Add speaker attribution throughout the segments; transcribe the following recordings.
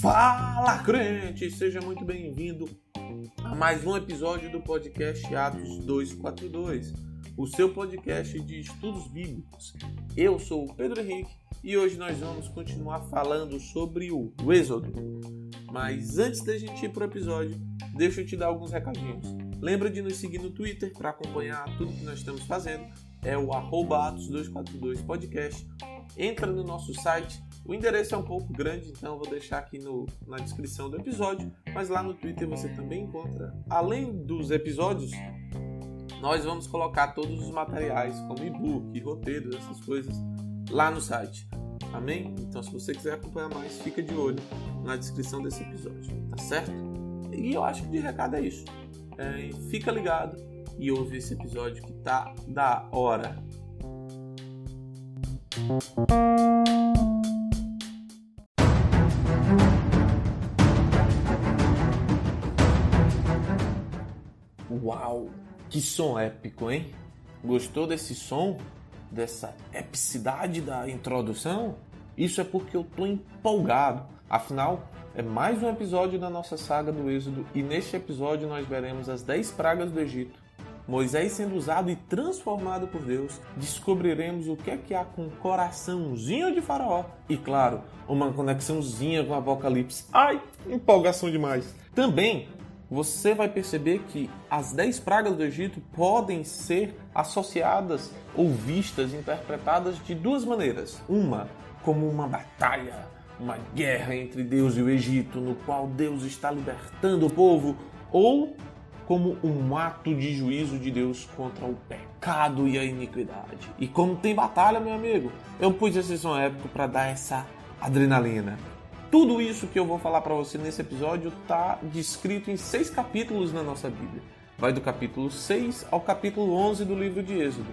Speaker 1: Fala, crente! Seja muito bem-vindo a mais um episódio do podcast Atos 242, o seu podcast de estudos bíblicos. Eu sou o Pedro Henrique e hoje nós vamos continuar falando sobre o Êxodo. Mas antes da gente ir para o episódio, deixa eu te dar alguns recadinhos. Lembra de nos seguir no Twitter para acompanhar tudo que nós estamos fazendo. É o Atos242podcast. Entra no nosso site. O endereço é um pouco grande, então eu vou deixar aqui no, na descrição do episódio. Mas lá no Twitter você também encontra, além dos episódios, nós vamos colocar todos os materiais, como e-book, roteiros, essas coisas, lá no site. Amém? Então, se você quiser acompanhar mais, fica de olho na descrição desse episódio, tá certo? E eu acho que de recado é isso. É, fica ligado e ouve esse episódio que tá da hora. Uau! Que som épico, hein? Gostou desse som? Dessa epicidade da introdução? Isso é porque eu tô empolgado. Afinal, é mais um episódio da nossa saga do Êxodo e neste episódio nós veremos as 10 pragas do Egito. Moisés sendo usado e transformado por Deus, descobriremos o que é que há com o coraçãozinho de Faraó e, claro, uma conexãozinha com o Apocalipse. Ai, empolgação demais! Também você vai perceber que as 10 pragas do Egito podem ser associadas ou vistas, interpretadas de duas maneiras. Uma, como uma batalha uma guerra entre Deus e o Egito, no qual Deus está libertando o povo, ou como um ato de juízo de Deus contra o pecado e a iniquidade. E como tem batalha, meu amigo, eu pus esse som épico para dar essa adrenalina. Tudo isso que eu vou falar para você nesse episódio está descrito em seis capítulos na nossa Bíblia. Vai do capítulo 6 ao capítulo 11 do livro de Êxodo.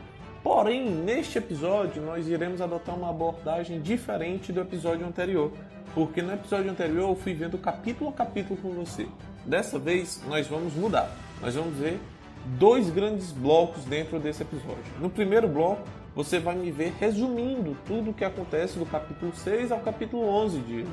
Speaker 1: Porém, neste episódio, nós iremos adotar uma abordagem diferente do episódio anterior, porque no episódio anterior eu fui vendo capítulo a capítulo com você. Dessa vez, nós vamos mudar. Nós vamos ver dois grandes blocos dentro desse episódio. No primeiro bloco, você vai me ver resumindo tudo o que acontece do capítulo 6 ao capítulo 11 de.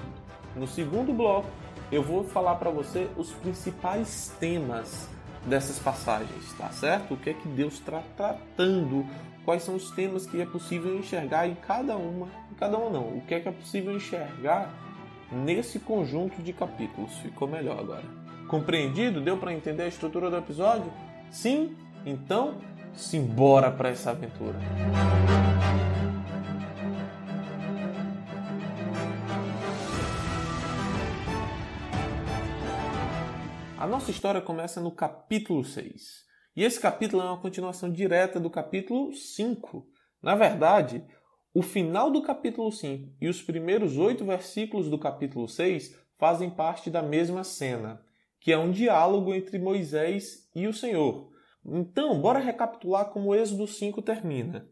Speaker 1: No segundo bloco, eu vou falar para você os principais temas dessas passagens, tá certo? O que é que Deus está tratando quais são os temas que é possível enxergar em cada uma, em cada uma não, o que é que é possível enxergar nesse conjunto de capítulos. Ficou melhor agora. Compreendido? Deu para entender a estrutura do episódio? Sim? Então, simbora para essa aventura. A nossa história começa no capítulo 6. E esse capítulo é uma continuação direta do capítulo 5. Na verdade, o final do capítulo 5 e os primeiros oito versículos do capítulo 6 fazem parte da mesma cena, que é um diálogo entre Moisés e o Senhor. Então, bora recapitular como o Êxodo 5 termina.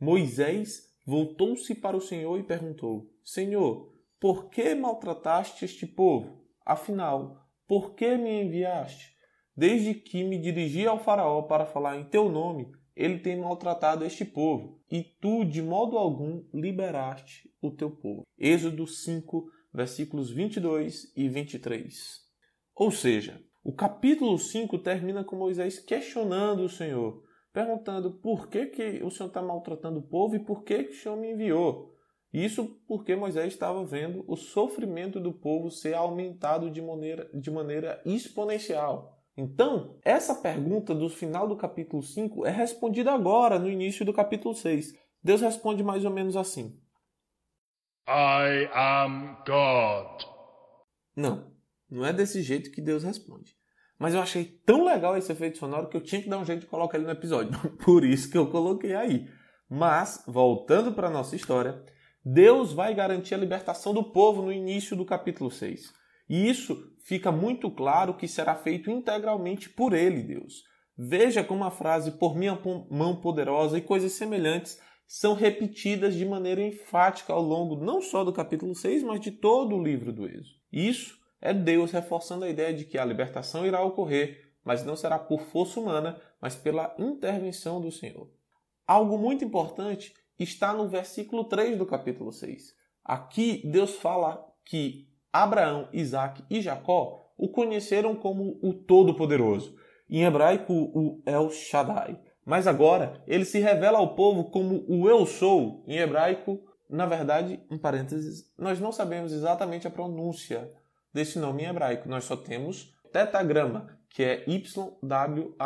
Speaker 1: Moisés voltou-se para o Senhor e perguntou: Senhor, por que maltrataste este povo? Afinal, por que me enviaste? Desde que me dirigi ao Faraó para falar em teu nome, ele tem maltratado este povo, e tu, de modo algum, liberaste o teu povo. Êxodo 5, versículos 22 e 23. Ou seja, o capítulo 5 termina com Moisés questionando o Senhor, perguntando por que, que o Senhor está maltratando o povo e por que, que o Senhor me enviou. Isso porque Moisés estava vendo o sofrimento do povo ser aumentado de maneira, de maneira exponencial. Então, essa pergunta do final do capítulo 5 é respondida agora, no início do capítulo 6. Deus responde mais ou menos assim:
Speaker 2: I am God.
Speaker 1: Não, não é desse jeito que Deus responde. Mas eu achei tão legal esse efeito sonoro que eu tinha que dar um jeito de colocar ele no episódio. Por isso que eu coloquei aí. Mas, voltando para a nossa história, Deus vai garantir a libertação do povo no início do capítulo 6. E isso fica muito claro que será feito integralmente por ele, Deus. Veja como a frase por minha mão poderosa e coisas semelhantes são repetidas de maneira enfática ao longo não só do capítulo 6, mas de todo o livro do Êxodo. Isso é Deus reforçando a ideia de que a libertação irá ocorrer, mas não será por força humana, mas pela intervenção do Senhor. Algo muito importante está no versículo 3 do capítulo 6. Aqui Deus fala que Abraão, Isaac e Jacó o conheceram como o Todo-Poderoso, em hebraico o El Shaddai. Mas agora ele se revela ao povo como o Eu Sou, em hebraico, na verdade, um parênteses, nós não sabemos exatamente a pronúncia desse nome em hebraico, nós só temos tetagrama, que é YWHV,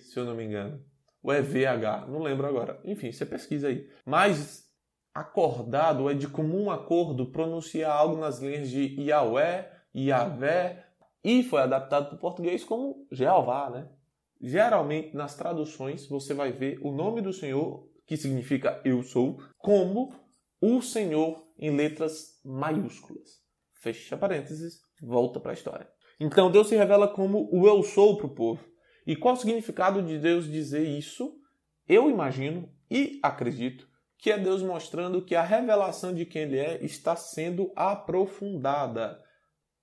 Speaker 1: se eu não me engano. Ou é VH, não lembro agora. Enfim, você pesquisa aí. Mas acordado é de comum acordo pronunciar algo nas linhas de Yahweh, Yahvé, e foi adaptado para o português como Jeová, né? Geralmente nas traduções você vai ver o nome do Senhor, que significa eu sou, como o Senhor em letras maiúsculas. Fecha parênteses, volta para a história. Então Deus se revela como o eu sou para o povo. E qual o significado de Deus dizer isso? Eu imagino e acredito que é Deus mostrando que a revelação de quem Ele é está sendo aprofundada,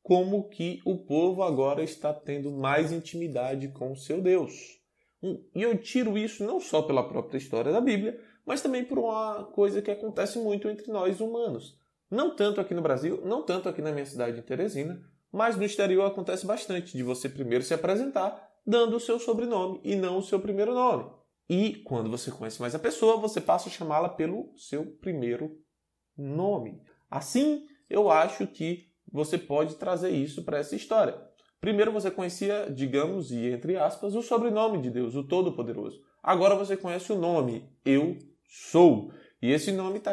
Speaker 1: como que o povo agora está tendo mais intimidade com o seu Deus. E eu tiro isso não só pela própria história da Bíblia, mas também por uma coisa que acontece muito entre nós humanos. Não tanto aqui no Brasil, não tanto aqui na minha cidade de Teresina, mas no exterior acontece bastante de você primeiro se apresentar dando o seu sobrenome e não o seu primeiro nome. E quando você conhece mais a pessoa, você passa a chamá-la pelo seu primeiro nome. Assim, eu acho que você pode trazer isso para essa história. Primeiro você conhecia, digamos, e entre aspas, o sobrenome de Deus, o Todo-Poderoso. Agora você conhece o nome, Eu Sou. E esse nome está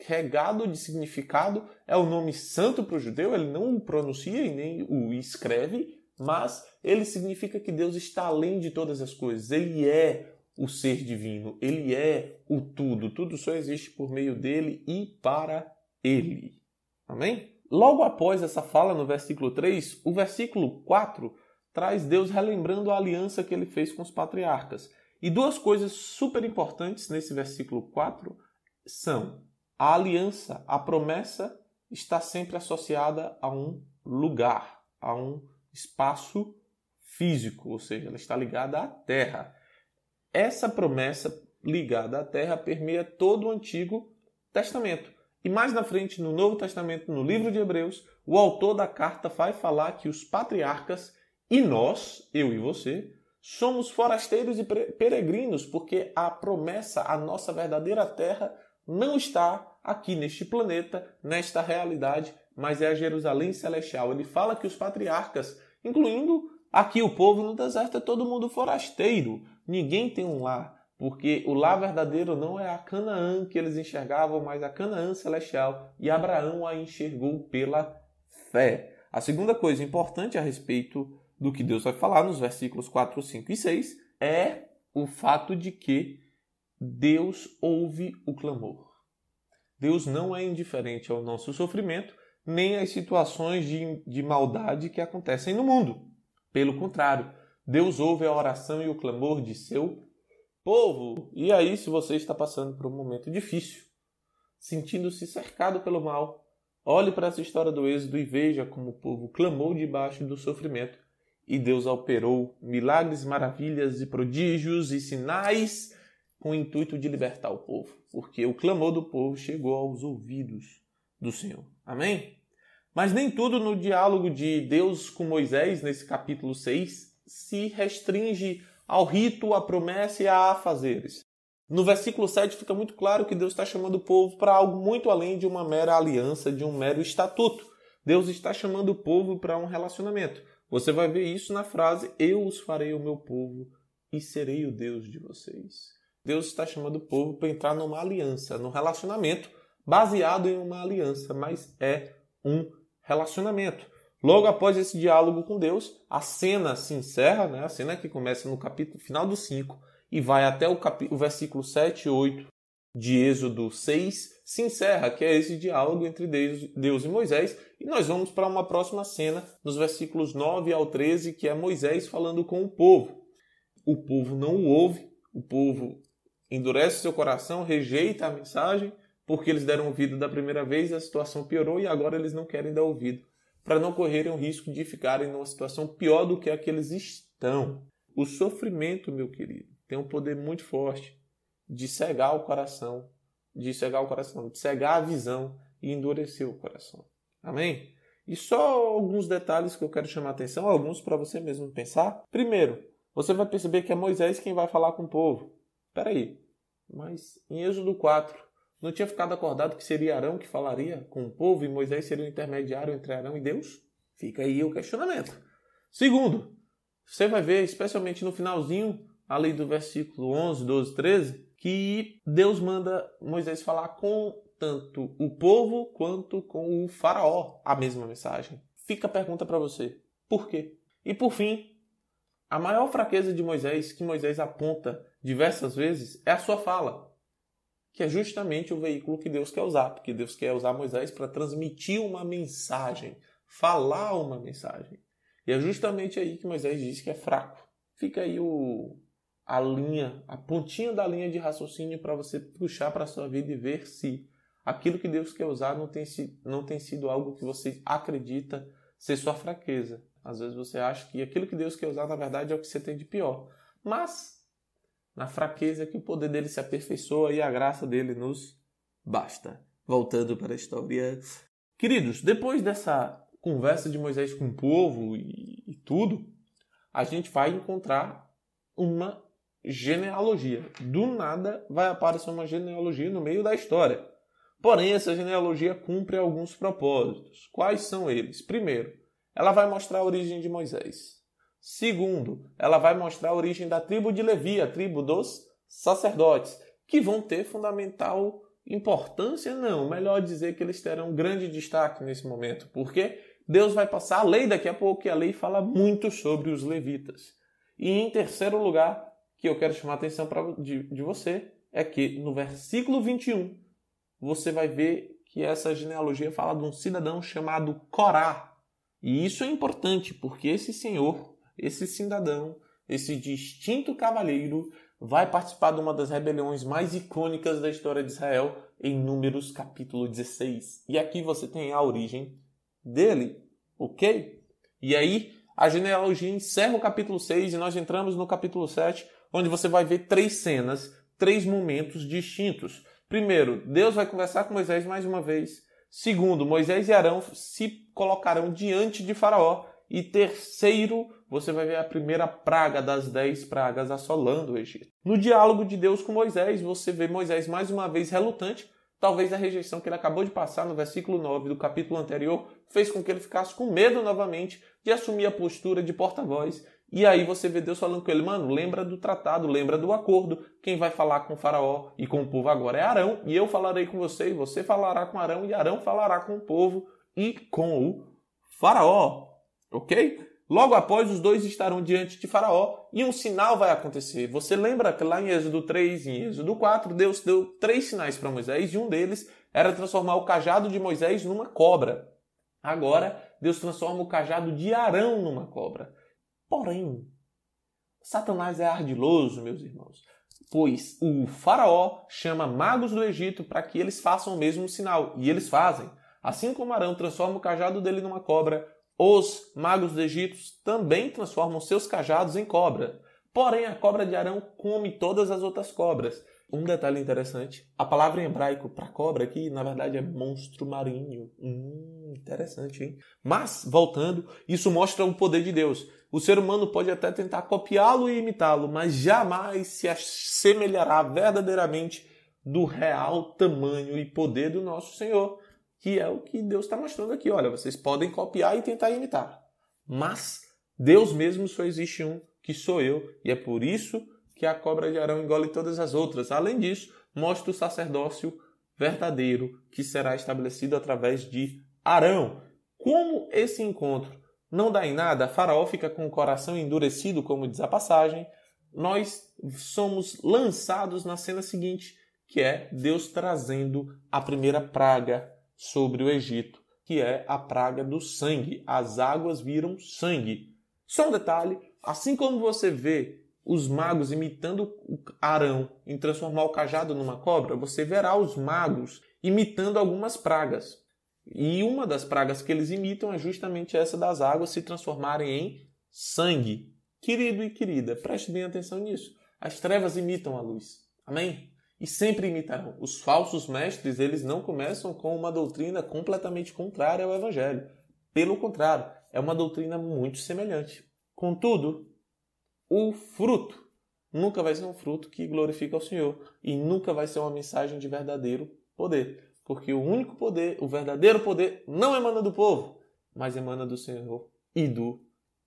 Speaker 1: regado de significado, é o nome santo para o judeu, ele não o pronuncia e nem o escreve, mas ele significa que Deus está além de todas as coisas. Ele é o ser divino, ele é o tudo. Tudo só existe por meio dele e para ele. Amém? Logo após essa fala no versículo 3, o versículo 4 traz Deus relembrando a aliança que ele fez com os patriarcas. E duas coisas super importantes nesse versículo 4 são a aliança, a promessa está sempre associada a um lugar, a um espaço físico, ou seja, ela está ligada à terra. Essa promessa ligada à terra permeia todo o Antigo Testamento. E mais na frente, no Novo Testamento, no livro de Hebreus, o autor da carta vai falar que os patriarcas e nós, eu e você, somos forasteiros e peregrinos, porque a promessa, a nossa verdadeira terra, não está aqui neste planeta, nesta realidade, mas é a Jerusalém celestial. Ele fala que os patriarcas, incluindo aqui o povo no deserto, é todo mundo forasteiro. Ninguém tem um lar, porque o lar verdadeiro não é a Canaã que eles enxergavam, mas a Canaã celestial, e Abraão a enxergou pela fé. A segunda coisa importante a respeito do que Deus vai falar nos versículos 4, 5 e 6 é o fato de que Deus ouve o clamor. Deus não é indiferente ao nosso sofrimento, nem às situações de, de maldade que acontecem no mundo. Pelo contrário, Deus ouve a oração e o clamor de seu povo. E aí, se você está passando por um momento difícil, sentindo-se cercado pelo mal, olhe para essa história do Êxodo e veja como o povo clamou debaixo do sofrimento e Deus operou milagres, maravilhas e prodígios e sinais com o intuito de libertar o povo, porque o clamor do povo chegou aos ouvidos do Senhor. Amém? Mas nem tudo no diálogo de Deus com Moisés, nesse capítulo 6, se restringe ao rito, à promessa e a afazeres. No versículo 7 fica muito claro que Deus está chamando o povo para algo muito além de uma mera aliança, de um mero estatuto. Deus está chamando o povo para um relacionamento. Você vai ver isso na frase: Eu os farei o meu povo e serei o Deus de vocês. Deus está chamando o povo para entrar numa aliança, num relacionamento baseado em uma aliança, mas é um relacionamento. Logo após esse diálogo com Deus, a cena se encerra, né? a cena que começa no capítulo final do 5 e vai até o, cap... o versículo 7 e 8 de Êxodo 6, se encerra, que é esse diálogo entre Deus e Moisés. E nós vamos para uma próxima cena, nos versículos 9 ao 13, que é Moisés falando com o povo. O povo não o ouve, o povo endurece seu coração, rejeita a mensagem, porque eles deram ouvido da primeira vez, a situação piorou e agora eles não querem dar ouvido, para não correrem o risco de ficarem numa situação pior do que a que eles estão. O sofrimento, meu querido, tem um poder muito forte de cegar o coração, de cegar o coração, de cegar a visão e endurecer o coração. Amém? E só alguns detalhes que eu quero chamar a atenção, alguns para você mesmo pensar. Primeiro, você vai perceber que é Moisés quem vai falar com o povo. Espera aí, mas em Êxodo 4, não tinha ficado acordado que seria Arão que falaria com o povo e Moisés seria o intermediário entre Arão e Deus? Fica aí o questionamento. Segundo, você vai ver, especialmente no finalzinho, ali do versículo 11, 12, 13, que Deus manda Moisés falar com tanto o povo quanto com o faraó a mesma mensagem. Fica a pergunta para você: por quê? E por fim, a maior fraqueza de Moisés, que Moisés aponta diversas vezes, é a sua fala, que é justamente o veículo que Deus quer usar, porque Deus quer usar Moisés para transmitir uma mensagem, falar uma mensagem. E é justamente aí que Moisés diz que é fraco. Fica aí o, a linha, a pontinha da linha de raciocínio para você puxar para a sua vida e ver se aquilo que Deus quer usar não tem, não tem sido algo que você acredita ser sua fraqueza. Às vezes você acha que aquilo que Deus quer usar, na verdade, é o que você tem de pior. Mas, na fraqueza, que o poder dele se aperfeiçoa e a graça dele nos basta. Voltando para a história. Queridos, depois dessa conversa de Moisés com o povo e, e tudo, a gente vai encontrar uma genealogia. Do nada vai aparecer uma genealogia no meio da história. Porém, essa genealogia cumpre alguns propósitos. Quais são eles? Primeiro, ela vai mostrar a origem de Moisés. Segundo, ela vai mostrar a origem da tribo de Levi, a tribo dos sacerdotes, que vão ter fundamental importância, não, melhor dizer que eles terão grande destaque nesse momento, porque Deus vai passar a lei daqui a pouco, e a lei fala muito sobre os levitas. E em terceiro lugar, que eu quero chamar a atenção pra, de, de você é que no versículo 21 você vai ver que essa genealogia fala de um cidadão chamado Corá. E isso é importante porque esse senhor, esse cidadão, esse distinto cavalheiro vai participar de uma das rebeliões mais icônicas da história de Israel em Números capítulo 16. E aqui você tem a origem dele, ok? E aí a genealogia encerra o capítulo 6 e nós entramos no capítulo 7 onde você vai ver três cenas, três momentos distintos. Primeiro, Deus vai conversar com Moisés mais uma vez. Segundo, Moisés e Arão se colocarão diante de Faraó. E terceiro, você vai ver a primeira praga das dez pragas assolando o Egito. No diálogo de Deus com Moisés, você vê Moisés mais uma vez relutante. Talvez a rejeição que ele acabou de passar no versículo 9 do capítulo anterior fez com que ele ficasse com medo novamente de assumir a postura de porta-voz e aí você vê Deus falando com ele, mano, lembra do tratado, lembra do acordo. Quem vai falar com o faraó e com o povo agora é Arão, e eu falarei com você, e você falará com Arão, e Arão falará com o povo e com o faraó. Ok? Logo após, os dois estarão diante de Faraó e um sinal vai acontecer. Você lembra que lá em Êxodo 3 e em Êxodo 4, Deus deu três sinais para Moisés e um deles era transformar o cajado de Moisés numa cobra. Agora, Deus transforma o cajado de Arão numa cobra. Porém, Satanás é ardiloso, meus irmãos, pois o faraó chama magos do Egito para que eles façam o mesmo sinal, e eles fazem. Assim como Arão transforma o cajado dele numa cobra, os magos do Egito também transformam seus cajados em cobra. Porém, a cobra de Arão come todas as outras cobras. Um detalhe interessante: a palavra em hebraico para cobra aqui, na verdade, é monstro marinho. Hum, interessante, hein? Mas, voltando, isso mostra o poder de Deus. O ser humano pode até tentar copiá-lo e imitá-lo, mas jamais se assemelhará verdadeiramente do real tamanho e poder do nosso Senhor, que é o que Deus está mostrando aqui. Olha, vocês podem copiar e tentar imitar, mas Deus mesmo só existe um, que sou eu, e é por isso que a cobra de Arão engole todas as outras. Além disso, mostra o sacerdócio verdadeiro que será estabelecido através de Arão. Como esse encontro não dá em nada, Faraó fica com o coração endurecido, como diz a passagem, nós somos lançados na cena seguinte, que é Deus trazendo a primeira praga sobre o Egito, que é a praga do sangue. As águas viram sangue. Só um detalhe: assim como você vê os magos imitando Arão em transformar o cajado numa cobra, você verá os magos imitando algumas pragas. E uma das pragas que eles imitam é justamente essa das águas se transformarem em sangue. Querido e querida, preste bem atenção nisso. As trevas imitam a luz. Amém? e sempre imitarão. Os falsos mestres, eles não começam com uma doutrina completamente contrária ao evangelho. Pelo contrário, é uma doutrina muito semelhante. Contudo, o fruto nunca vai ser um fruto que glorifica ao Senhor e nunca vai ser uma mensagem de verdadeiro poder, porque o único poder, o verdadeiro poder, não emana do povo, mas emana do Senhor e do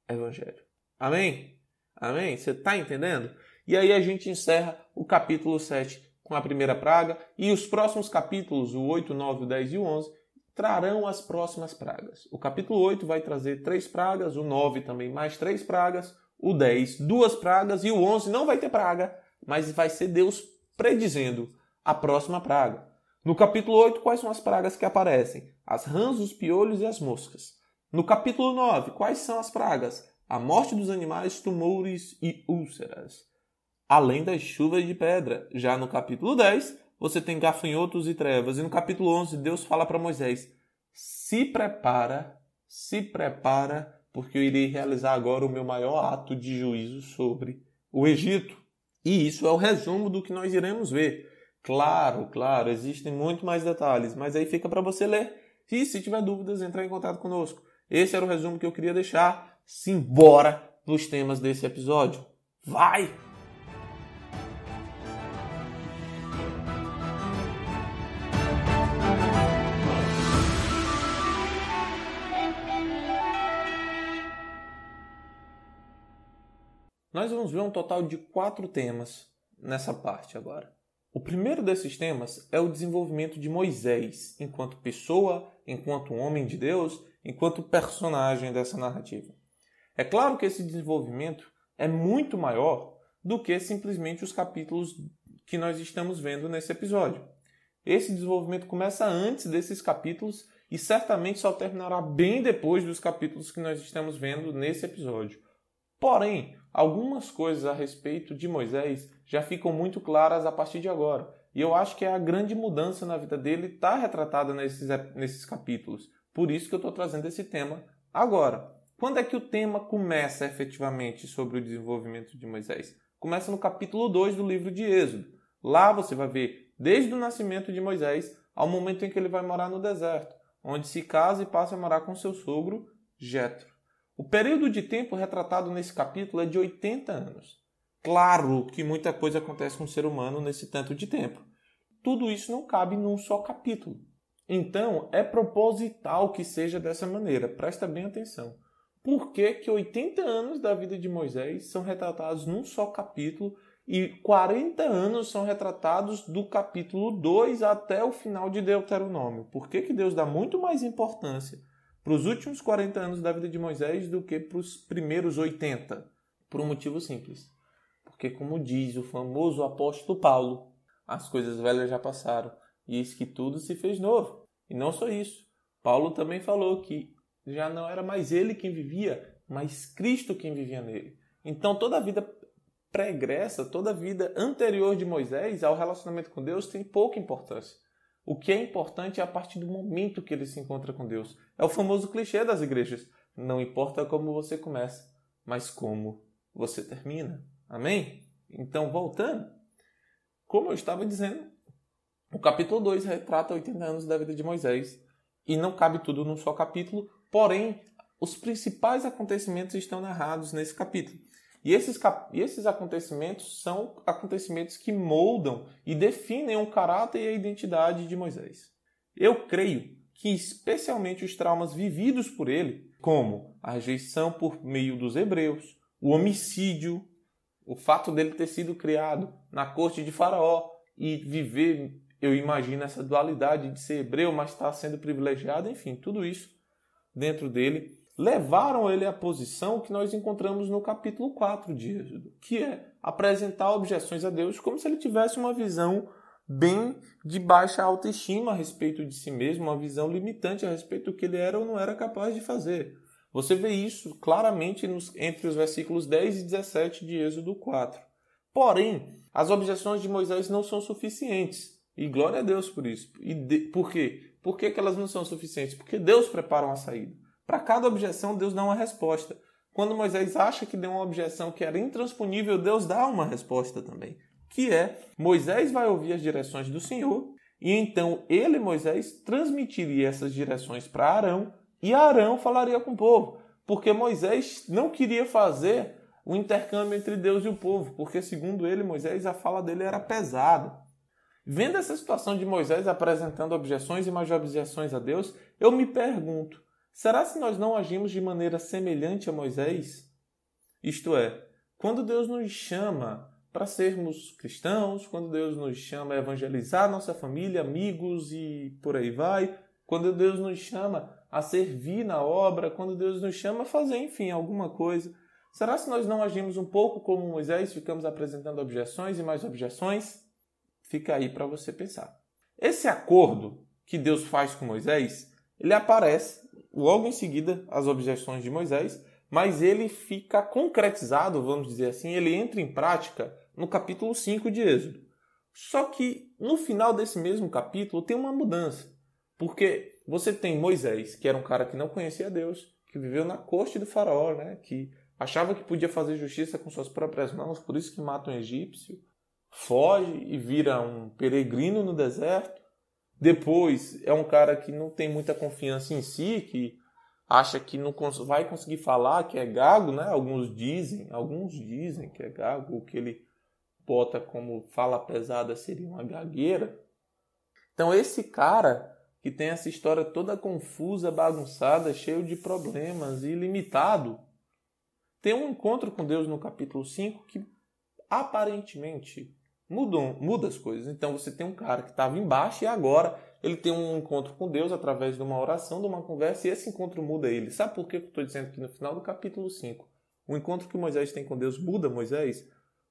Speaker 1: Evangelho. Amém? Amém? Você está entendendo? E aí a gente encerra o capítulo 7 com a primeira praga, e os próximos capítulos, o 8, 9, o 10 e o 11, trarão as próximas pragas. O capítulo 8 vai trazer três pragas, o 9 também mais três pragas, o 10 duas pragas e o 11 não vai ter praga, mas vai ser Deus predizendo a próxima praga. No capítulo 8, quais são as pragas que aparecem? As rãs, os piolhos e as moscas. No capítulo 9, quais são as pragas? A morte dos animais, tumores e úlceras além das chuvas de pedra. Já no capítulo 10, você tem gafanhotos e trevas. E no capítulo 11, Deus fala para Moisés: Se prepara, se prepara, porque eu irei realizar agora o meu maior ato de juízo sobre o Egito. E isso é o resumo do que nós iremos ver. Claro, claro, existem muito mais detalhes, mas aí fica para você ler. E se tiver dúvidas, entrar em contato conosco. Esse era o resumo que eu queria deixar. Simbora nos temas desse episódio. Vai! Nós vamos ver um total de quatro temas nessa parte agora. O primeiro desses temas é o desenvolvimento de Moisés enquanto pessoa, enquanto homem de Deus, enquanto personagem dessa narrativa. É claro que esse desenvolvimento é muito maior do que simplesmente os capítulos que nós estamos vendo nesse episódio. Esse desenvolvimento começa antes desses capítulos e certamente só terminará bem depois dos capítulos que nós estamos vendo nesse episódio. Porém, algumas coisas a respeito de Moisés já ficam muito claras a partir de agora. E eu acho que a grande mudança na vida dele está retratada nesses, nesses capítulos. Por isso que eu estou trazendo esse tema agora. Quando é que o tema começa efetivamente sobre o desenvolvimento de Moisés? Começa no capítulo 2 do livro de Êxodo. Lá você vai ver desde o nascimento de Moisés ao momento em que ele vai morar no deserto, onde se casa e passa a morar com seu sogro Jetro. O período de tempo retratado nesse capítulo é de 80 anos. Claro que muita coisa acontece com o ser humano nesse tanto de tempo. Tudo isso não cabe num só capítulo. Então, é proposital que seja dessa maneira. Presta bem atenção. Por que, que 80 anos da vida de Moisés são retratados num só capítulo e 40 anos são retratados do capítulo 2 até o final de Deuteronômio? Por que, que Deus dá muito mais importância para os últimos 40 anos da vida de Moisés do que para os primeiros 80. Por um motivo simples. Porque, como diz o famoso apóstolo Paulo, as coisas velhas já passaram e eis que tudo se fez novo. E não só isso. Paulo também falou que já não era mais ele quem vivia, mas Cristo quem vivia nele. Então, toda a vida pregressa, toda a vida anterior de Moisés ao relacionamento com Deus tem pouca importância. O que é importante é a partir do momento que ele se encontra com Deus. É o famoso clichê das igrejas. Não importa como você começa, mas como você termina. Amém? Então, voltando, como eu estava dizendo, o capítulo 2 retrata 80 anos da vida de Moisés. E não cabe tudo num só capítulo, porém, os principais acontecimentos estão narrados nesse capítulo. E esses, e esses acontecimentos são acontecimentos que moldam e definem o caráter e a identidade de Moisés. Eu creio que, especialmente os traumas vividos por ele, como a rejeição por meio dos hebreus, o homicídio, o fato dele ter sido criado na corte de Faraó e viver, eu imagino, essa dualidade de ser hebreu, mas estar sendo privilegiado, enfim, tudo isso dentro dele levaram ele à posição que nós encontramos no capítulo 4 de Êxodo, que é apresentar objeções a Deus como se ele tivesse uma visão bem de baixa autoestima a respeito de si mesmo, uma visão limitante a respeito do que ele era ou não era capaz de fazer. Você vê isso claramente nos, entre os versículos 10 e 17 de Êxodo 4. Porém, as objeções de Moisés não são suficientes. E glória a Deus por isso. E de, por quê? Por que, que elas não são suficientes? Porque Deus prepara uma saída. Para cada objeção, Deus dá uma resposta. Quando Moisés acha que deu uma objeção que era intransponível, Deus dá uma resposta também. que é Moisés vai ouvir as direções do Senhor e então ele, Moisés, transmitiria essas direções para Arão e Arão falaria com o povo, porque Moisés não queria fazer o intercâmbio entre Deus e o povo, porque segundo ele, Moisés, a fala dele era pesada. Vendo essa situação de Moisés apresentando objeções e mais objeções a Deus, eu me pergunto: será se nós não agimos de maneira semelhante a Moisés? Isto é, quando Deus nos chama para sermos cristãos, quando Deus nos chama a evangelizar nossa família, amigos e por aí vai, quando Deus nos chama a servir na obra, quando Deus nos chama a fazer, enfim, alguma coisa, será se nós não agimos um pouco como Moisés, ficamos apresentando objeções e mais objeções? Fica aí para você pensar. Esse acordo que Deus faz com Moisés, ele aparece logo em seguida as objeções de Moisés, mas ele fica concretizado, vamos dizer assim, ele entra em prática no capítulo 5 de Êxodo. Só que no final desse mesmo capítulo tem uma mudança, porque você tem Moisés, que era um cara que não conhecia Deus, que viveu na corte do faraó, né, que achava que podia fazer justiça com suas próprias mãos, por isso que mata um egípcio foge e vira um peregrino no deserto. Depois é um cara que não tem muita confiança em si, que acha que não vai conseguir falar, que é gago, né? Alguns dizem, alguns dizem que é gago, o que ele bota como fala pesada seria uma gagueira. Então esse cara que tem essa história toda confusa, bagunçada, cheio de problemas e limitado, tem um encontro com Deus no capítulo 5 que aparentemente mudam, muda as coisas. Então você tem um cara que estava embaixo e agora ele tem um encontro com Deus através de uma oração, de uma conversa, e esse encontro muda ele. Sabe por que eu estou dizendo que no final do capítulo 5, o encontro que Moisés tem com Deus muda Moisés?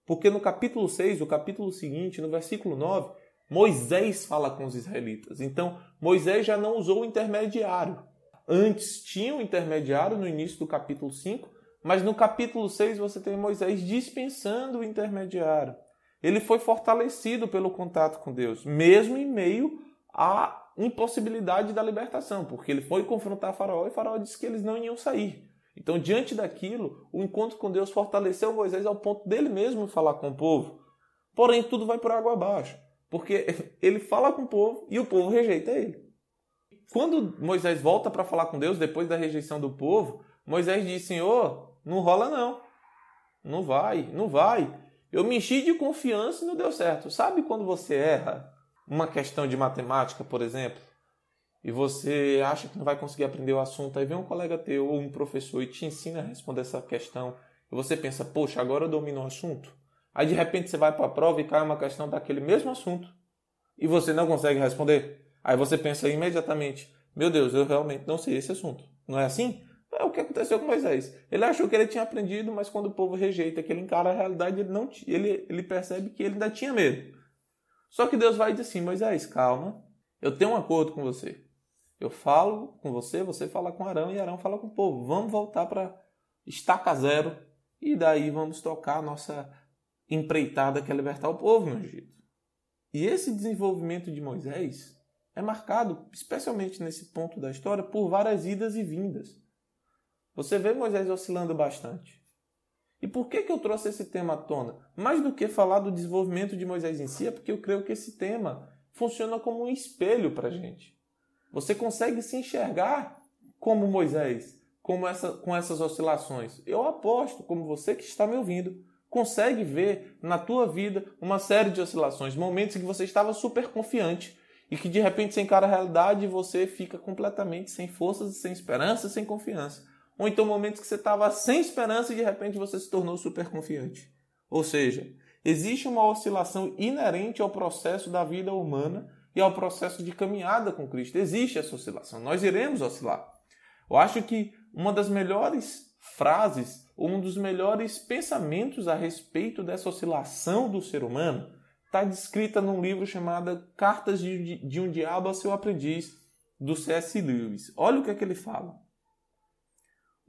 Speaker 1: Porque no capítulo 6, o capítulo seguinte, no versículo 9, Moisés fala com os israelitas. Então, Moisés já não usou o intermediário. Antes tinha um intermediário no início do capítulo 5, mas no capítulo 6 você tem Moisés dispensando o intermediário ele foi fortalecido pelo contato com Deus, mesmo em meio à impossibilidade da libertação, porque ele foi confrontar Faraó e Faraó disse que eles não iam sair. Então, diante daquilo, o encontro com Deus fortaleceu Moisés ao ponto dele mesmo falar com o povo. Porém, tudo vai por água abaixo, porque ele fala com o povo e o povo rejeita ele. Quando Moisés volta para falar com Deus depois da rejeição do povo, Moisés diz: Senhor, não rola não. Não vai, não vai. Eu me enchi de confiança e não deu certo. Sabe quando você erra uma questão de matemática, por exemplo, e você acha que não vai conseguir aprender o assunto, aí vem um colega teu ou um professor e te ensina a responder essa questão, e você pensa, poxa, agora eu domino o assunto. Aí de repente você vai para a prova e cai uma questão daquele mesmo assunto e você não consegue responder. Aí você pensa imediatamente, meu Deus, eu realmente não sei esse assunto. Não é assim? É o que aconteceu com Moisés. Ele achou que ele tinha aprendido, mas quando o povo rejeita, que ele encara a realidade, ele, não, ele, ele percebe que ele ainda tinha medo. Só que Deus vai dizer assim: Moisés, calma, eu tenho um acordo com você. Eu falo com você, você fala com Arão e Arão fala com o povo. Vamos voltar para estaca zero e daí vamos tocar a nossa empreitada que é libertar o povo no Egito. E esse desenvolvimento de Moisés é marcado, especialmente nesse ponto da história, por várias idas e vindas. Você vê Moisés oscilando bastante. E por que, que eu trouxe esse tema à tona? Mais do que falar do desenvolvimento de Moisés em si, é porque eu creio que esse tema funciona como um espelho para a gente. Você consegue se enxergar como Moisés, como essa, com essas oscilações. Eu aposto, como você que está me ouvindo, consegue ver na tua vida uma série de oscilações, momentos em que você estava super confiante e que de repente você encara a realidade e você fica completamente sem forças, sem esperança, sem confiança. Ou então momentos que você estava sem esperança e de repente você se tornou super confiante. Ou seja, existe uma oscilação inerente ao processo da vida humana e ao processo de caminhada com Cristo. Existe essa oscilação. Nós iremos oscilar. Eu acho que uma das melhores frases, um dos melhores pensamentos a respeito dessa oscilação do ser humano está descrita num livro chamado Cartas de um Diabo a Seu Aprendiz, do C.S. Lewis. Olha o que é que ele fala.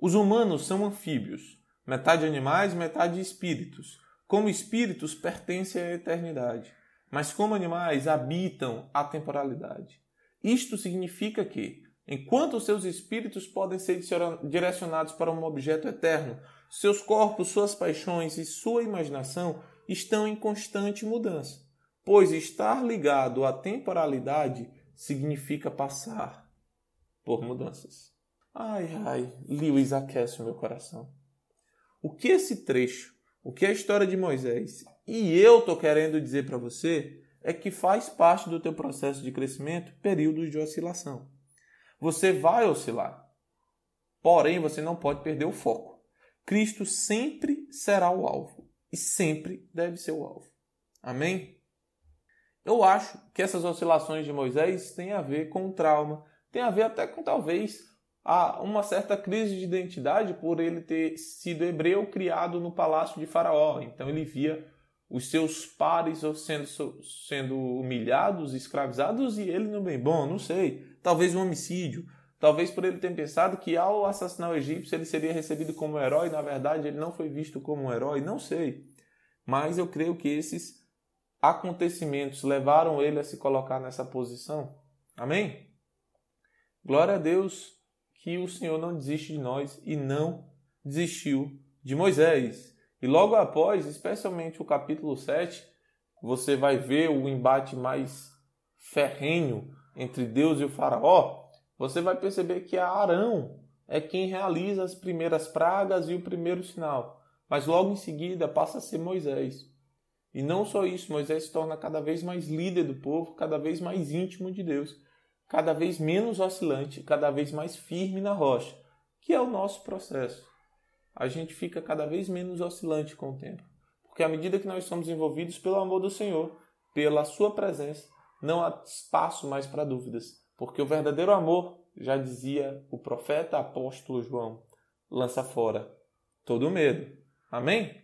Speaker 1: Os humanos são anfíbios, metade animais, metade espíritos. Como espíritos, pertencem à eternidade, mas como animais, habitam a temporalidade. Isto significa que, enquanto seus espíritos podem ser direcionados para um objeto eterno, seus corpos, suas paixões e sua imaginação estão em constante mudança, pois estar ligado à temporalidade significa passar por mudanças. Ai, ai, Lewis aquece o meu coração. O que esse trecho, o que a história de Moisés e eu tô querendo dizer para você é que faz parte do teu processo de crescimento períodos de oscilação. Você vai oscilar, porém você não pode perder o foco. Cristo sempre será o alvo e sempre deve ser o alvo. Amém? Eu acho que essas oscilações de Moisés têm a ver com trauma, tem a ver até com talvez uma certa crise de identidade por ele ter sido hebreu criado no palácio de Faraó. Então ele via os seus pares sendo, sendo humilhados, escravizados e ele não bem bom, não sei. Talvez um homicídio. Talvez por ele ter pensado que ao assassinar o egípcio ele seria recebido como herói, na verdade ele não foi visto como um herói, não sei. Mas eu creio que esses acontecimentos levaram ele a se colocar nessa posição. Amém? Glória a Deus que o Senhor não desiste de nós e não desistiu de Moisés. E logo após, especialmente o capítulo 7, você vai ver o embate mais ferrenho entre Deus e o Faraó. Você vai perceber que Arão é quem realiza as primeiras pragas e o primeiro sinal. Mas logo em seguida passa a ser Moisés. E não só isso, Moisés se torna cada vez mais líder do povo, cada vez mais íntimo de Deus cada vez menos oscilante, cada vez mais firme na rocha, que é o nosso processo. A gente fica cada vez menos oscilante com o tempo, porque à medida que nós somos envolvidos pelo amor do Senhor, pela Sua presença, não há espaço mais para dúvidas, porque o verdadeiro amor, já dizia o profeta apóstolo João, lança fora todo medo. Amém?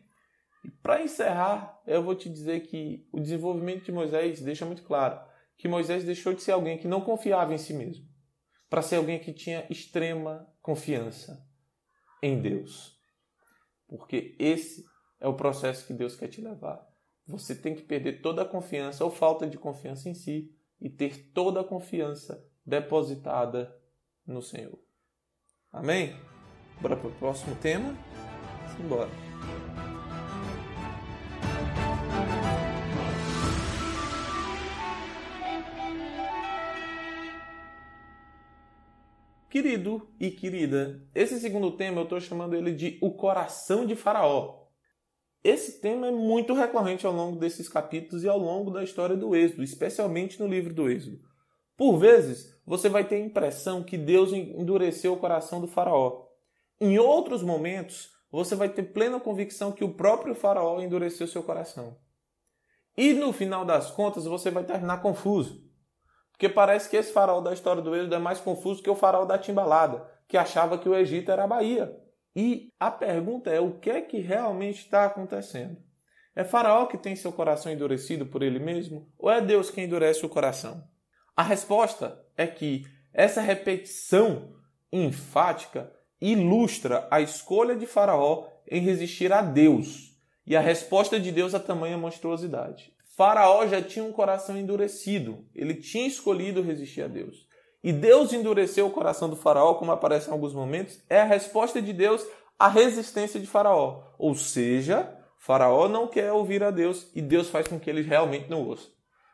Speaker 1: E para encerrar, eu vou te dizer que o desenvolvimento de Moisés deixa muito claro que Moisés deixou de ser alguém que não confiava em si mesmo, para ser alguém que tinha extrema confiança em Deus. Porque esse é o processo que Deus quer te levar. Você tem que perder toda a confiança ou falta de confiança em si e ter toda a confiança depositada no Senhor. Amém? Bora para o próximo tema? Simbora. Querido e querida, esse segundo tema eu estou chamando ele de O Coração de Faraó. Esse tema é muito recorrente ao longo desses capítulos e ao longo da história do Êxodo, especialmente no livro do Êxodo. Por vezes, você vai ter a impressão que Deus endureceu o coração do Faraó. Em outros momentos, você vai ter plena convicção que o próprio Faraó endureceu seu coração. E no final das contas, você vai terminar confuso. Porque parece que esse farol da história do Êxodo é mais confuso que o farol da Timbalada, que achava que o Egito era a Bahia. E a pergunta é: o que é que realmente está acontecendo? É Faraó que tem seu coração endurecido por ele mesmo? Ou é Deus quem endurece o coração? A resposta é que essa repetição enfática ilustra a escolha de Faraó em resistir a Deus e a resposta de Deus a tamanha monstruosidade. Faraó já tinha um coração endurecido, ele tinha escolhido resistir a Deus. E Deus endureceu o coração do Faraó, como aparece em alguns momentos, é a resposta de Deus à resistência de Faraó. Ou seja, Faraó não quer ouvir a Deus e Deus faz com que ele realmente não ouça.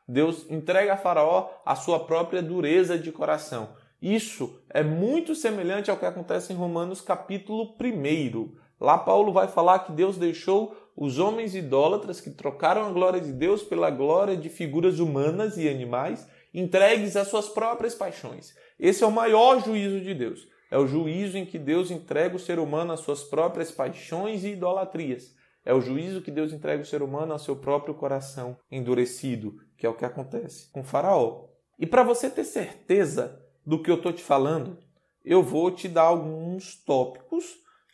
Speaker 1: Deus entrega a Faraó a sua própria dureza de coração. Isso é muito semelhante ao que acontece em Romanos capítulo 1. Lá Paulo vai falar que Deus deixou os homens idólatras que trocaram a glória de Deus pela glória de figuras humanas e animais, entregues às suas próprias paixões. Esse é o maior juízo de Deus. É o juízo em que Deus entrega o ser humano às suas próprias paixões e idolatrias. É o juízo que Deus entrega o ser humano ao seu próprio coração endurecido, que é o que acontece com Faraó. E para você ter certeza do que eu estou te falando, eu vou te dar alguns tópicos,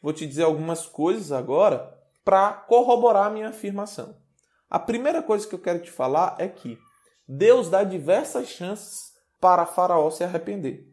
Speaker 1: vou te dizer algumas coisas agora para corroborar a minha afirmação. A primeira coisa que eu quero te falar é que Deus dá diversas chances para Faraó se arrepender.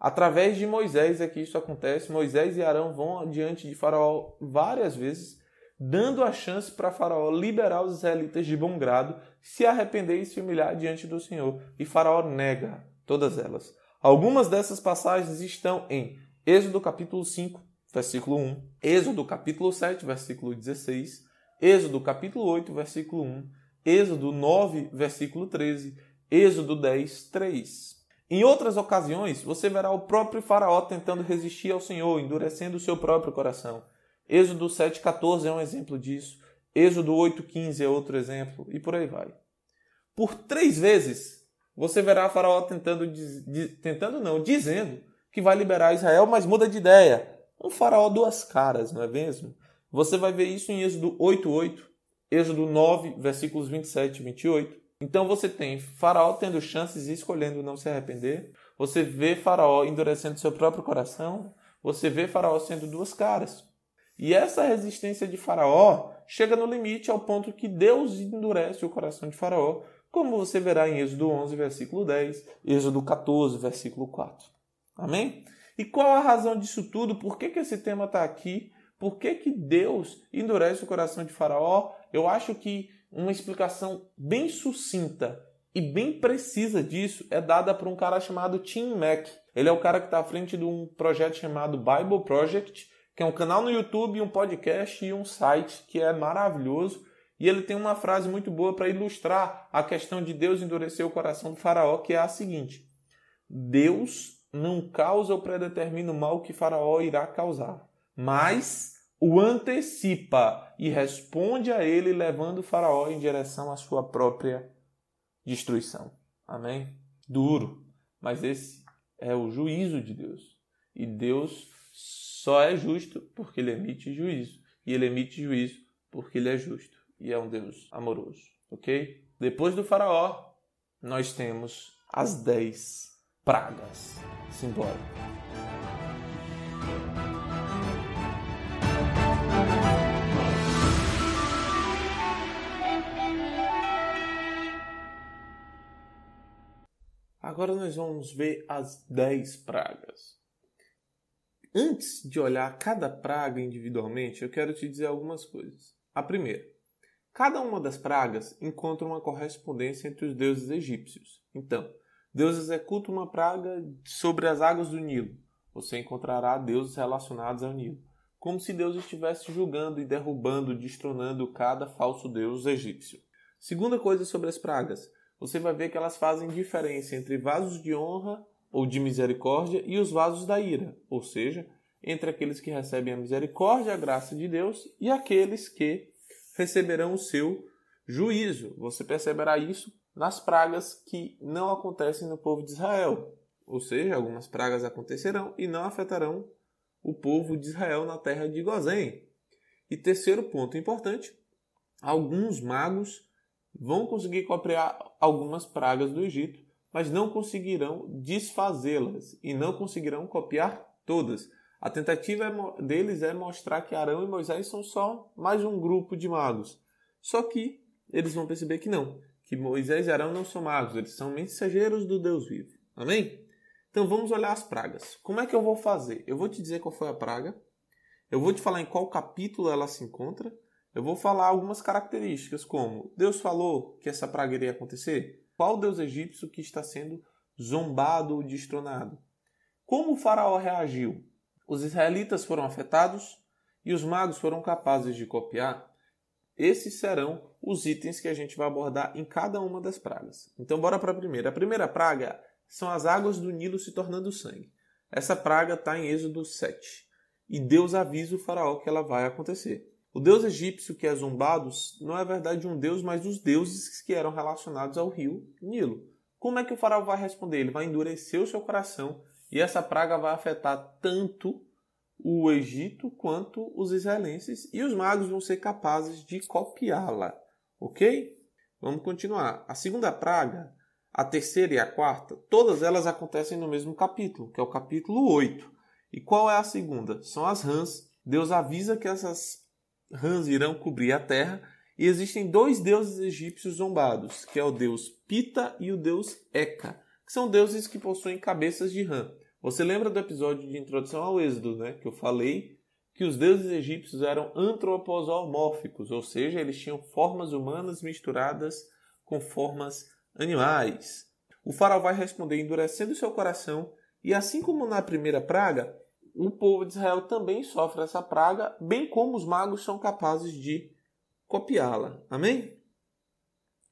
Speaker 1: Através de Moisés é que isso acontece. Moisés e Arão vão diante de Faraó várias vezes, dando a chance para Faraó liberar os israelitas de bom grado, se arrepender e se humilhar diante do Senhor. E Faraó nega todas elas. Algumas dessas passagens estão em Êxodo capítulo 5, versículo 1, Êxodo capítulo 7, versículo 16, Êxodo capítulo 8, versículo 1, Êxodo 9, versículo 13, Êxodo 10, 3. Em outras ocasiões, você verá o próprio Faraó tentando resistir ao Senhor, endurecendo o seu próprio coração. Êxodo 7,14 é um exemplo disso. Êxodo 8,15 é outro exemplo. E por aí vai. Por três vezes, você verá Faraó tentando, tentando não, dizendo que vai liberar Israel, mas muda de ideia. Um Faraó duas caras, não é mesmo? Você vai ver isso em Êxodo 8,8, Êxodo 9, versículos 27 e 28. Então você tem Faraó tendo chances e escolhendo não se arrepender. Você vê Faraó endurecendo seu próprio coração. Você vê Faraó sendo duas caras. E essa resistência de Faraó chega no limite ao ponto que Deus endurece o coração de Faraó, como você verá em Êxodo 11, versículo 10, Êxodo 14, versículo 4. Amém? E qual a razão disso tudo? Por que, que esse tema está aqui? Por que, que Deus endurece o coração de Faraó? Eu acho que uma explicação bem sucinta e bem precisa disso é dada por um cara chamado Tim Mack. Ele é o cara que está à frente de um projeto chamado Bible Project, que é um canal no YouTube, um podcast e um site que é maravilhoso. E ele tem uma frase muito boa para ilustrar a questão de Deus endurecer o coração do faraó, que é a seguinte: Deus não causa ou predetermina o mal que faraó irá causar, mas o antecipa e responde a ele, levando Faraó em direção à sua própria destruição. Amém? Duro, mas esse é o juízo de Deus. E Deus só é justo porque ele emite juízo. E ele emite juízo porque ele é justo. E é um Deus amoroso. Ok? Depois do Faraó, nós temos as dez pragas. Simbora. Agora nós vamos ver as 10 pragas. Antes de olhar cada praga individualmente, eu quero te dizer algumas coisas. A primeira, cada uma das pragas encontra uma correspondência entre os deuses egípcios. Então, Deus executa uma praga sobre as águas do Nilo. Você encontrará deuses relacionados ao Nilo, como se Deus estivesse julgando e derrubando, destronando cada falso deus egípcio. Segunda coisa sobre as pragas, você vai ver que elas fazem diferença entre vasos de honra ou de misericórdia e os vasos da ira, ou seja, entre aqueles que recebem a misericórdia a graça de Deus e aqueles que receberão o seu juízo. Você perceberá isso nas pragas que não acontecem no povo de Israel. Ou seja, algumas pragas acontecerão e não afetarão o povo de Israel na terra de Gozém. E terceiro ponto importante: alguns magos vão conseguir copiar algumas pragas do Egito, mas não conseguirão desfazê-las e não conseguirão copiar todas. A tentativa é deles é mostrar que Arão e Moisés são só mais um grupo de magos. Só que eles vão perceber que não, que Moisés e Arão não são magos, eles são mensageiros do Deus vivo. Amém? Então vamos olhar as pragas. Como é que eu vou fazer? Eu vou te dizer qual foi a praga, eu vou te falar em qual capítulo ela se encontra eu vou falar algumas características, como Deus falou que essa praga iria acontecer? Qual Deus egípcio que está sendo zombado ou destronado? Como o faraó reagiu? Os israelitas foram afetados e os magos foram capazes de copiar? Esses serão os itens que a gente vai abordar em cada uma das pragas. Então bora para a primeira. A primeira praga são as águas do Nilo se tornando sangue. Essa praga está em Êxodo 7. E Deus avisa o faraó que ela vai acontecer. O deus egípcio que é zombado não é verdade um deus, mas os deuses que eram relacionados ao rio Nilo. Como é que o faraó vai responder? Ele vai endurecer o seu coração e essa praga vai afetar tanto o Egito quanto os israelenses e os magos vão ser capazes de copiá-la. Ok? Vamos continuar. A segunda praga, a terceira e a quarta, todas elas acontecem no mesmo capítulo, que é o capítulo 8. E qual é a segunda? São as rãs. Deus avisa que essas rãs irão cobrir a terra, e existem dois deuses egípcios zombados, que é o deus Pita e o deus Eka, que são deuses que possuem cabeças de rã. Você lembra do episódio de introdução ao Êxodo, né? Que eu falei que os deuses egípcios eram antroposomórficos, ou seja, eles tinham formas humanas misturadas com formas animais. O faraó vai responder endurecendo seu coração, e assim como na primeira praga, o povo de Israel também sofre essa praga, bem como os magos são capazes de copiá-la. Amém?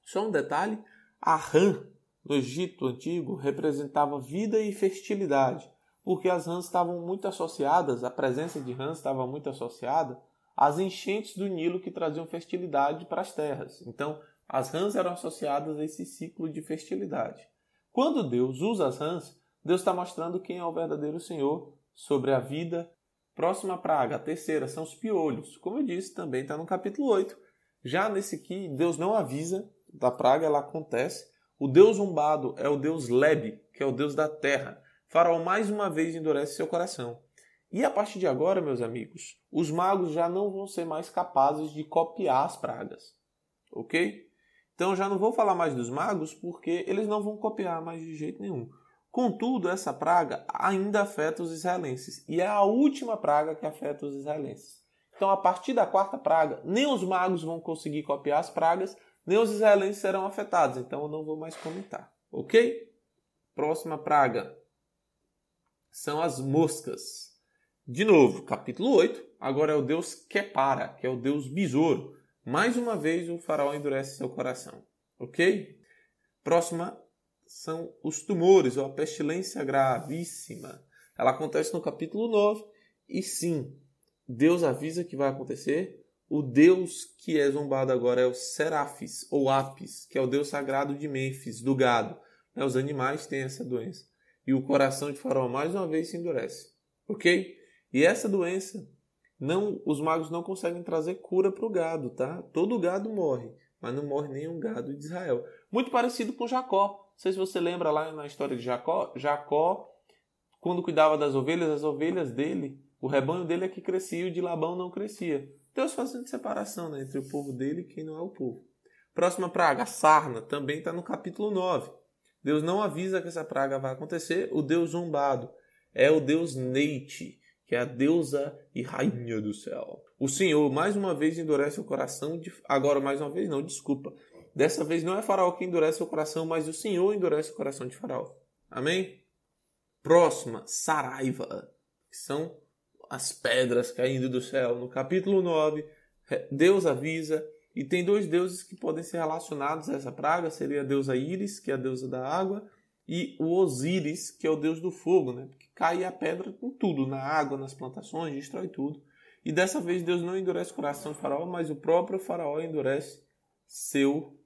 Speaker 1: Só um detalhe: a rã no Egito antigo representava vida e fertilidade, porque as rãs estavam muito associadas, a presença de rãs estava muito associada às enchentes do Nilo que traziam fertilidade para as terras. Então, as rãs eram associadas a esse ciclo de fertilidade. Quando Deus usa as rãs, Deus está mostrando quem é o verdadeiro Senhor sobre a vida. Próxima praga, a terceira, são os piolhos. Como eu disse, também está no capítulo 8. Já nesse aqui, Deus não avisa da praga, ela acontece. O Deus umbado é o Deus Leb, que é o Deus da terra. Faraó mais uma vez endurece seu coração. E a partir de agora, meus amigos, os magos já não vão ser mais capazes de copiar as pragas. Ok? Então já não vou falar mais dos magos porque eles não vão copiar mais de jeito nenhum. Contudo, essa praga ainda afeta os israelenses e é a última praga que afeta os israelenses. Então, a partir da quarta praga, nem os magos vão conseguir copiar as pragas, nem os israelenses serão afetados. Então, eu não vou mais comentar, ok? Próxima praga são as moscas. De novo, capítulo 8. Agora é o deus Kepara, que é o deus besouro. Mais uma vez, o faraó endurece seu coração, ok? Próxima são os tumores, ou a pestilência gravíssima. Ela acontece no capítulo 9, e sim, Deus avisa que vai acontecer. O Deus que é zombado agora é o Serafis, ou Apis, que é o Deus sagrado de Mênfis, do gado. Né, os animais têm essa doença. E o coração de Faraó mais uma vez se endurece. Ok? E essa doença, não, os magos não conseguem trazer cura para o gado, tá? Todo gado morre, mas não morre nenhum gado de Israel. Muito parecido com Jacó. Não sei se você lembra lá na história de Jacó. Jacó, quando cuidava das ovelhas, as ovelhas dele, o rebanho dele é que crescia e o de Labão não crescia. Deus fazendo separação né, entre o povo dele e quem não é o povo. Próxima praga, sarna, também está no capítulo 9. Deus não avisa que essa praga vai acontecer. O Deus zombado é o Deus Neite, que é a deusa e rainha do céu. O Senhor mais uma vez endurece o coração de. Agora, mais uma vez, não, desculpa. Dessa vez não é Faraó que endurece o coração, mas o Senhor endurece o coração de Faraó. Amém? Próxima, Saraiva, que são as pedras caindo do céu. No capítulo 9, Deus avisa, e tem dois deuses que podem ser relacionados a essa praga: seria a deusa Íris, que é a deusa da água, e o Osíris, que é o deus do fogo, né? Porque cai a pedra com tudo, na água, nas plantações, destrói tudo. E dessa vez Deus não endurece o coração de Faraó, mas o próprio Faraó endurece seu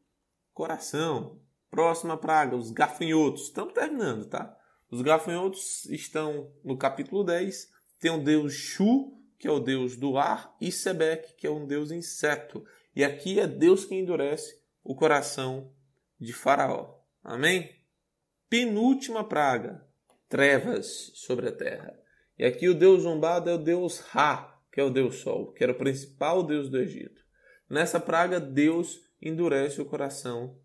Speaker 1: coração. Próxima praga, os gafanhotos. Estamos terminando, tá? Os gafanhotos estão no capítulo 10. Tem o deus Shu, que é o deus do ar, e Sebek, que é um deus inseto. E aqui é Deus que endurece o coração de Faraó. Amém? Penúltima praga, trevas sobre a terra. E aqui o deus zombado é o deus Ra, que é o deus Sol, que era o principal deus do Egito. Nessa praga, Deus endurece o coração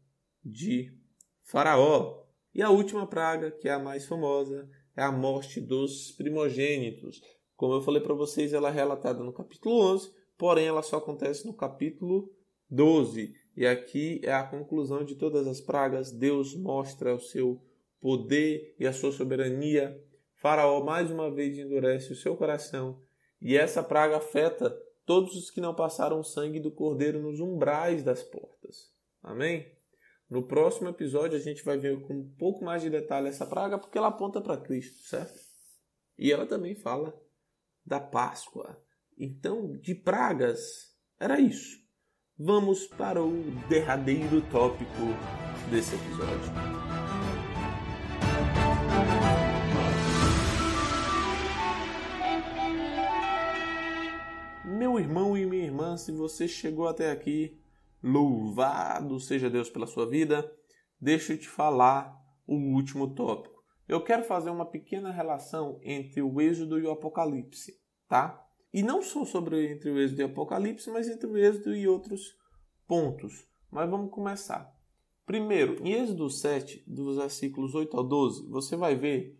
Speaker 1: de Faraó. E a última praga, que é a mais famosa, é a morte dos primogênitos. Como eu falei para vocês, ela é relatada no capítulo 11, porém ela só acontece no capítulo 12. E aqui é a conclusão de todas as pragas. Deus mostra o seu poder e a sua soberania. Faraó mais uma vez endurece o seu coração. E essa praga afeta todos os que não passaram o sangue do cordeiro nos umbrais das portas. Amém? No próximo episódio a gente vai ver com um pouco mais de detalhe essa praga, porque ela aponta para Cristo, certo? E ela também fala da Páscoa. Então, de pragas, era isso. Vamos para o derradeiro tópico desse episódio. Meu irmão e minha irmã, se você chegou até aqui, louvado seja Deus pela sua vida. Deixa eu te falar o último tópico. Eu quero fazer uma pequena relação entre o Êxodo e o Apocalipse, tá? E não só sobre entre o Êxodo e o Apocalipse, mas entre o Êxodo e outros pontos. Mas vamos começar. Primeiro, em Êxodo 7, dos versículos 8 ao 12, você vai ver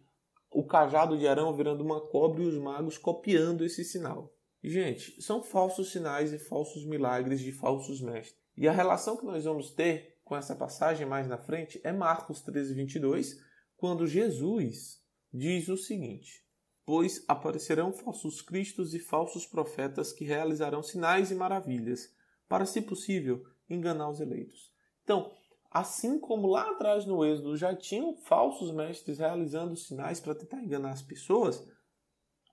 Speaker 1: o cajado de Arão virando uma cobra e os magos copiando esse sinal. Gente, são falsos sinais e falsos milagres de falsos mestres. E a relação que nós vamos ter com essa passagem mais na frente é Marcos 13, 22, quando Jesus diz o seguinte: Pois aparecerão falsos cristos e falsos profetas que realizarão sinais e maravilhas, para, se possível, enganar os eleitos. Então, assim como lá atrás no Êxodo já tinham falsos mestres realizando sinais para tentar enganar as pessoas,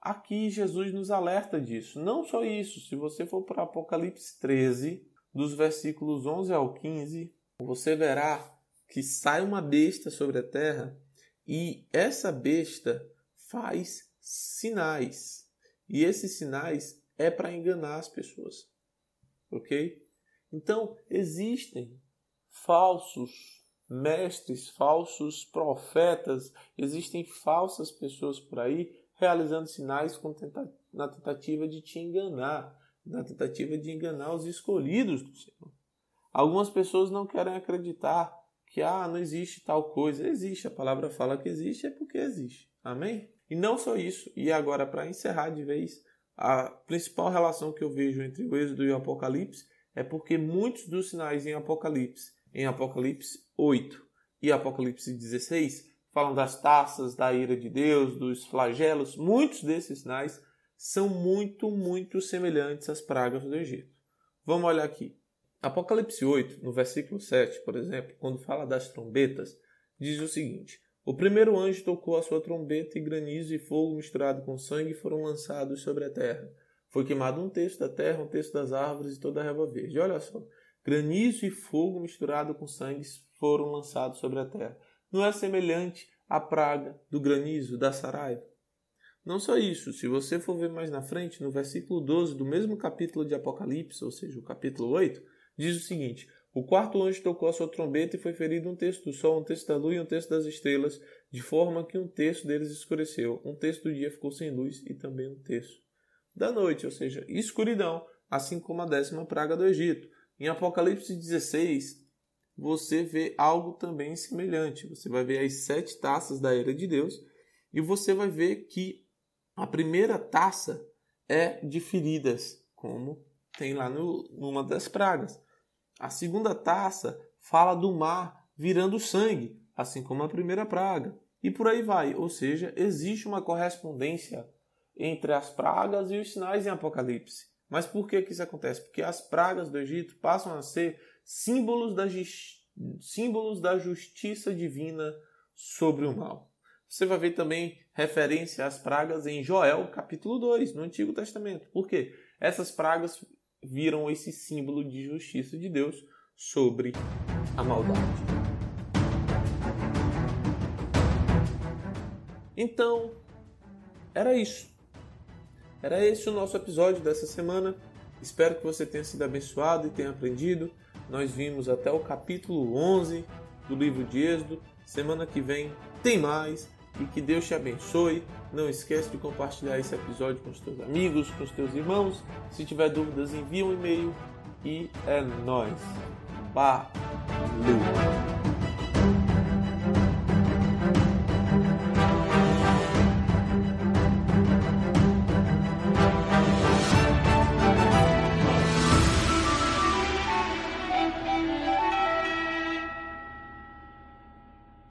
Speaker 1: aqui Jesus nos alerta disso. Não só isso, se você for para Apocalipse 13, dos versículos 11 ao 15, você verá que sai uma besta sobre a terra e essa besta faz sinais. E esses sinais é para enganar as pessoas. Ok? Então, existem falsos mestres, falsos profetas, existem falsas pessoas por aí realizando sinais na tentativa de te enganar, na tentativa de enganar os escolhidos do Senhor. Algumas pessoas não querem acreditar que ah, não existe tal coisa. Existe, a palavra fala que existe, é porque existe. Amém? E não só isso, e agora para encerrar de vez, a principal relação que eu vejo entre o Êxodo e o Apocalipse é porque muitos dos sinais em Apocalipse, em Apocalipse 8 e Apocalipse 16, falam das taças, da ira de Deus, dos flagelos, muitos desses sinais são muito, muito semelhantes às pragas do Egito. Vamos olhar aqui. Apocalipse 8, no versículo 7, por exemplo, quando fala das trombetas, diz o seguinte: O primeiro anjo tocou a sua trombeta e granizo e fogo misturado com sangue foram lançados sobre a terra. Foi queimado um terço da terra, um terço das árvores e toda a relva verde. Olha só. Granizo e fogo misturado com sangue foram lançados sobre a terra. Não é semelhante à praga do granizo, da saraiva? Não só isso, se você for ver mais na frente, no versículo 12 do mesmo capítulo de Apocalipse, ou seja, o capítulo 8, diz o seguinte: O quarto anjo tocou a sua trombeta e foi ferido um terço do sol, um terço da lua e um terço das estrelas, de forma que um terço deles escureceu, um terço do dia ficou sem luz e também um terço da noite, ou seja, escuridão, assim como a décima praga do Egito. Em Apocalipse 16, você vê algo também semelhante. Você vai ver as sete taças da era de Deus e você vai ver que a primeira taça é de feridas, como tem lá no, numa das pragas. A segunda taça fala do mar virando sangue, assim como a primeira praga. E por aí vai, ou seja, existe uma correspondência entre as pragas e os sinais em Apocalipse. Mas por que, que isso acontece? Porque as pragas do Egito passam a ser símbolos da, símbolos da justiça divina sobre o mal. Você vai ver também referência às pragas em Joel, capítulo 2, no Antigo Testamento. Por quê? Essas pragas viram esse símbolo de justiça de Deus sobre a maldade. Então, era isso. Era esse o nosso episódio dessa semana. Espero que você tenha sido abençoado e tenha aprendido. Nós vimos até o capítulo 11 do livro de Êxodo. Semana que vem tem mais e que Deus te abençoe. Não esquece de compartilhar esse episódio com os teus amigos, com os teus irmãos. Se tiver dúvidas, envia um e-mail e é nós. Valeu!